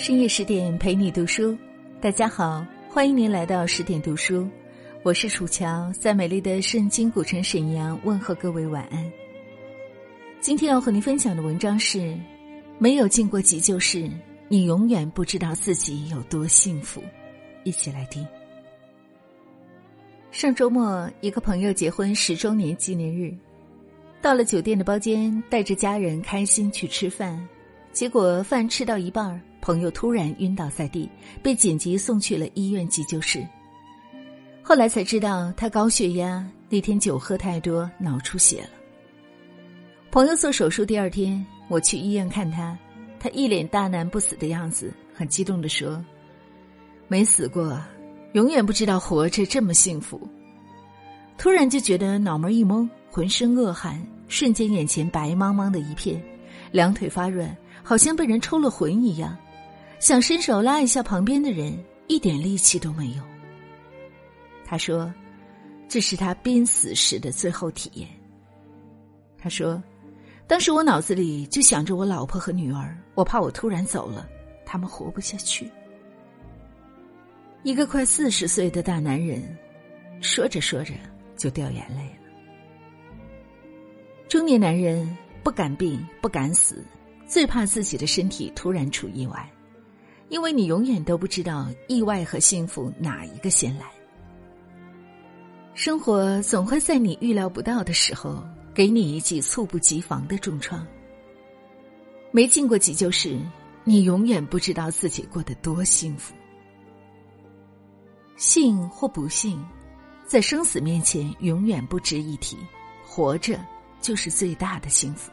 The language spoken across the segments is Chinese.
深夜十点陪你读书，大家好，欢迎您来到十点读书，我是楚乔，在美丽的圣经古城沈阳问候各位晚安。今天要和您分享的文章是：没有进过急救室，你永远不知道自己有多幸福。一起来听。上周末，一个朋友结婚十周年纪念日，到了酒店的包间，带着家人开心去吃饭，结果饭吃到一半儿朋友突然晕倒在地，被紧急送去了医院急救室。后来才知道他高血压，那天酒喝太多，脑出血了。朋友做手术第二天，我去医院看他，他一脸大难不死的样子，很激动的说：“没死过，永远不知道活着这么幸福。”突然就觉得脑门一懵，浑身恶寒，瞬间眼前白茫茫的一片，两腿发软，好像被人抽了魂一样。想伸手拉一下旁边的人，一点力气都没有。他说：“这是他濒死时的最后体验。”他说：“当时我脑子里就想着我老婆和女儿，我怕我突然走了，他们活不下去。”一个快四十岁的大男人，说着说着就掉眼泪了。中年男人不敢病，不敢死，最怕自己的身体突然出意外。因为你永远都不知道意外和幸福哪一个先来。生活总会在你预料不到的时候给你一记猝不及防的重创。没进过急救室，你永远不知道自己过得多幸福。幸或不幸，在生死面前永远不值一提。活着就是最大的幸福。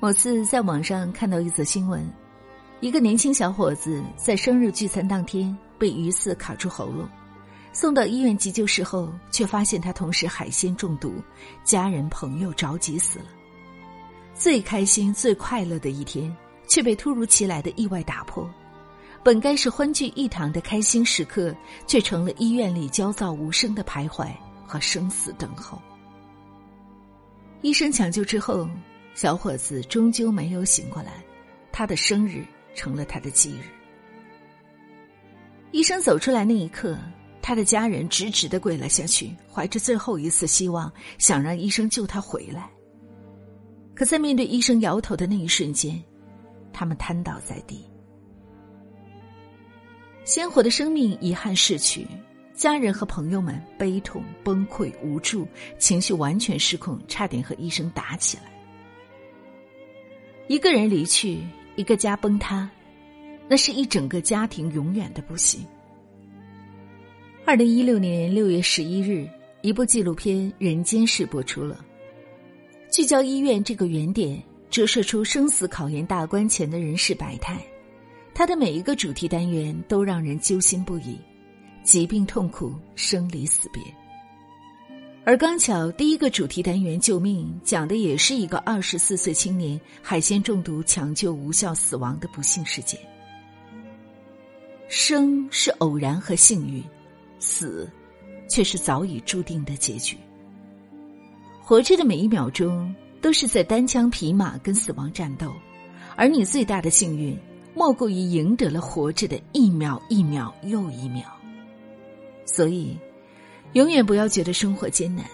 某次在网上看到一则新闻。一个年轻小伙子在生日聚餐当天被鱼刺卡住喉咙，送到医院急救室后，却发现他同时海鲜中毒，家人朋友着急死了。最开心、最快乐的一天，却被突如其来的意外打破。本该是欢聚一堂的开心时刻，却成了医院里焦躁无声的徘徊和生死等候。医生抢救之后，小伙子终究没有醒过来，他的生日。成了他的忌日。医生走出来那一刻，他的家人直直的跪了下去，怀着最后一丝希望，想让医生救他回来。可在面对医生摇头的那一瞬间，他们瘫倒在地。鲜活的生命遗憾逝去，家人和朋友们悲痛崩溃无助，情绪完全失控，差点和医生打起来。一个人离去。一个家崩塌，那是一整个家庭永远的不幸。二零一六年六月十一日，一部纪录片《人间世》播出了，聚焦医院这个原点，折射出生死考验大关前的人世百态。它的每一个主题单元都让人揪心不已，疾病、痛苦、生离死别。而刚巧，第一个主题单元“救命”讲的也是一个二十四岁青年海鲜中毒抢救无效死亡的不幸事件。生是偶然和幸运，死却是早已注定的结局。活着的每一秒钟都是在单枪匹马跟死亡战斗，而你最大的幸运，莫过于赢得了活着的一秒一秒又一秒。所以。永远不要觉得生活艰难。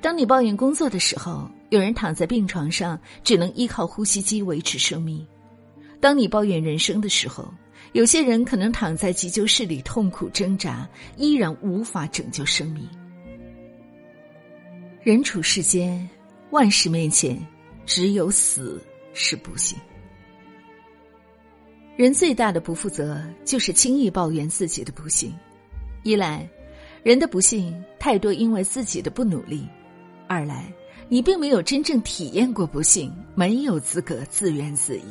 当你抱怨工作的时候，有人躺在病床上，只能依靠呼吸机维持生命；当你抱怨人生的时候，有些人可能躺在急救室里痛苦挣扎，依然无法拯救生命。人处世间，万事面前，只有死是不幸。人最大的不负责，就是轻易抱怨自己的不幸。一来，人的不幸太多，因为自己的不努力；二来，你并没有真正体验过不幸，没有资格自怨自艾。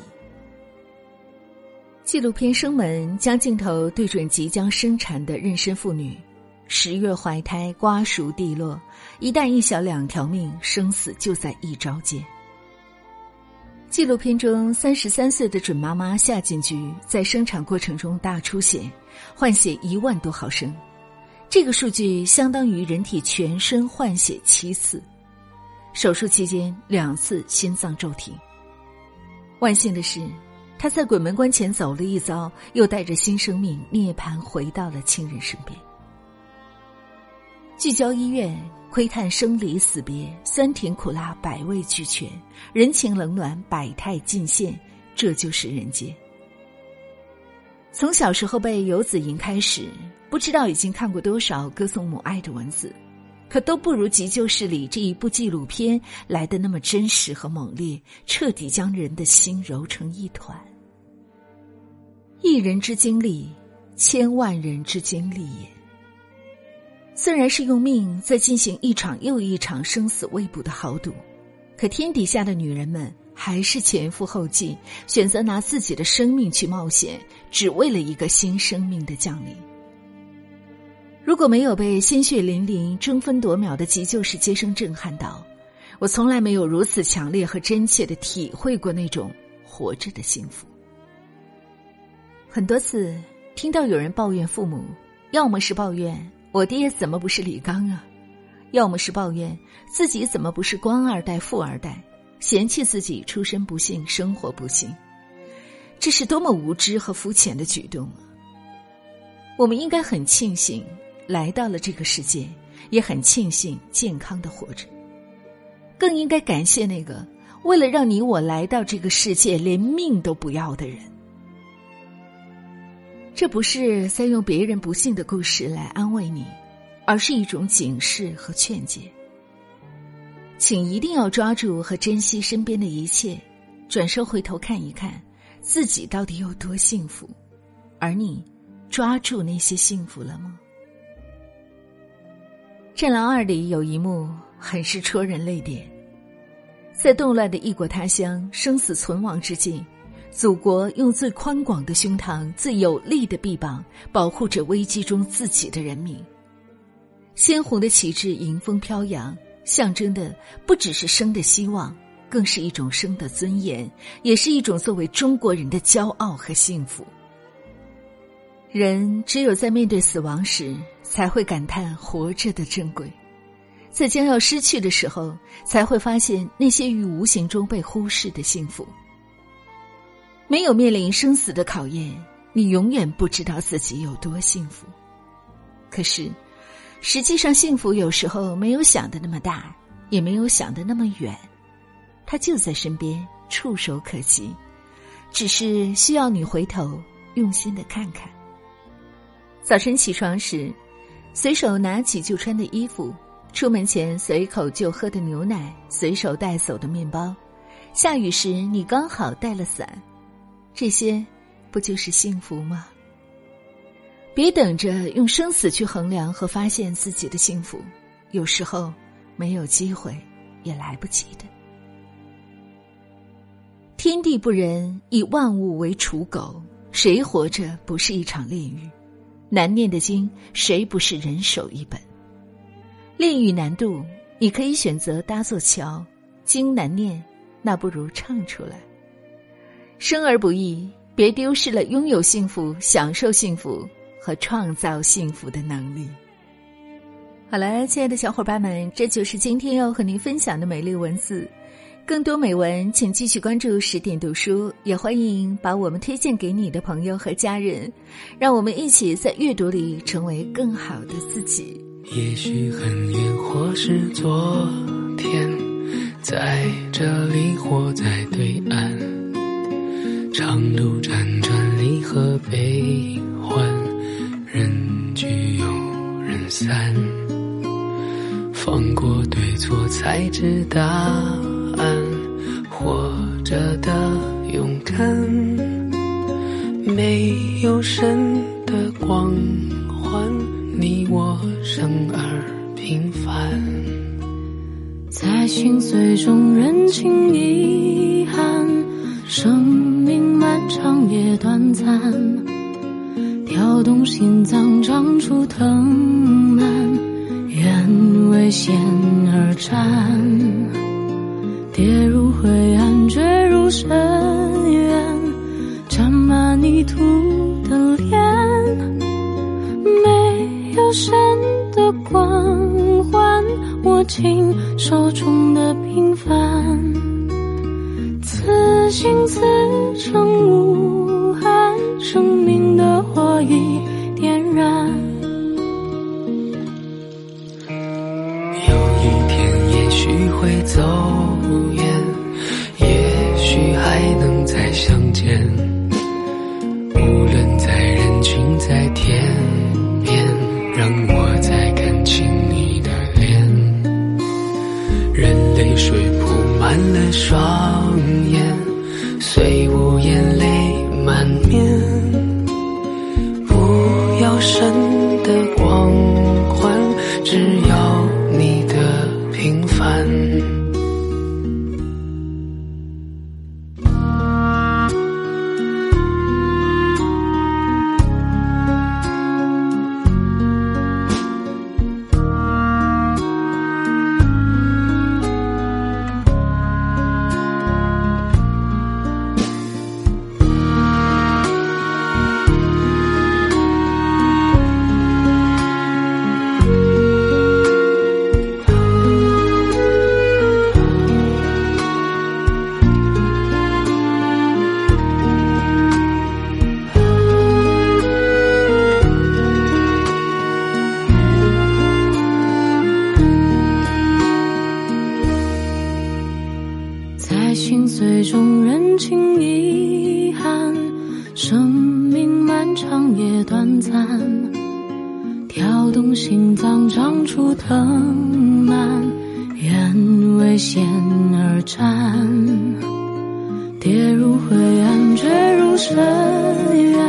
纪录片《生门》将镜头对准即将生产的妊娠妇女，十月怀胎，瓜熟蒂落，一大一小两条命，生死就在一朝间。纪录片中，三十三岁的准妈妈夏锦菊在生产过程中大出血，换血一万多毫升。这个数据相当于人体全身换血七次，手术期间两次心脏骤停。万幸的是，他在鬼门关前走了一遭，又带着新生命涅槃回到了亲人身边。聚焦医院，窥探生离死别，酸甜苦辣百味俱全，人情冷暖百态尽现，这就是人间。从小时候背《游子吟》开始，不知道已经看过多少歌颂母爱的文字，可都不如《急救室》里这一部纪录片来的那么真实和猛烈，彻底将人的心揉成一团。一人之经历，千万人之经历也。虽然是用命在进行一场又一场生死未卜的豪赌，可天底下的女人们。还是前赴后继，选择拿自己的生命去冒险，只为了一个新生命的降临。如果没有被鲜血淋淋、争分夺秒的急救室接生震撼到，我从来没有如此强烈和真切的体会过那种活着的幸福。很多次听到有人抱怨父母，要么是抱怨我爹怎么不是李刚啊，要么是抱怨自己怎么不是官二代、富二代。嫌弃自己出身不幸，生活不幸，这是多么无知和肤浅的举动啊！我们应该很庆幸来到了这个世界，也很庆幸健康的活着，更应该感谢那个为了让你我来到这个世界连命都不要的人。这不是在用别人不幸的故事来安慰你，而是一种警示和劝解。请一定要抓住和珍惜身边的一切，转身回头看一看，自己到底有多幸福，而你抓住那些幸福了吗？《战狼二》里有一幕很是戳人泪点，在动乱的异国他乡、生死存亡之际，祖国用最宽广的胸膛、最有力的臂膀保护着危机中自己的人民，鲜红的旗帜迎风飘扬。象征的不只是生的希望，更是一种生的尊严，也是一种作为中国人的骄傲和幸福。人只有在面对死亡时，才会感叹活着的珍贵；在将要失去的时候，才会发现那些于无形中被忽视的幸福。没有面临生死的考验，你永远不知道自己有多幸福。可是。实际上，幸福有时候没有想的那么大，也没有想的那么远，它就在身边，触手可及，只是需要你回头用心的看看。早晨起床时，随手拿起就穿的衣服；出门前随口就喝的牛奶，随手带走的面包；下雨时你刚好带了伞，这些不就是幸福吗？别等着用生死去衡量和发现自己的幸福，有时候没有机会也来不及的。天地不仁，以万物为刍狗，谁活着不是一场炼狱？难念的经，谁不是人手一本？炼狱难渡，你可以选择搭座桥；经难念，那不如唱出来。生而不易，别丢失了拥有幸福、享受幸福。和创造幸福的能力。好了，亲爱的小伙伴们，这就是今天要和您分享的美丽文字。更多美文，请继续关注十点读书，也欢迎把我们推荐给你的朋友和家人，让我们一起在阅读里成为更好的自己。也许很远，或是昨天，在这里或在对岸，长路辗转，离合悲欢。人聚又人散，放过对错才知答案。着的勇敢，没有神的光环，你我生而平凡，在心碎中认清遗憾，生命漫长也短暂。跳动心脏，长出藤蔓，愿为险而战。跌入灰暗，坠深渊，沾满泥土的脸，没有神的光环，握紧手中的平凡。此心此生无憾，生命的火已点燃。有一天，也许会走远，相见。无论在人群，在天边，让我再看清你的脸。任泪水铺满了双眼而战，跌入灰暗，坠入深渊，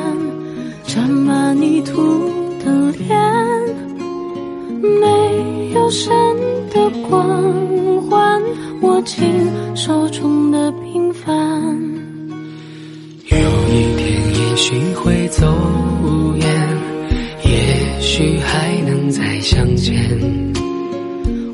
沾满泥土的脸，没有神的光环，握紧手中的平凡。有一天，也许会走远，也许还能再相见。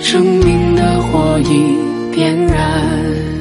生命的火已点燃。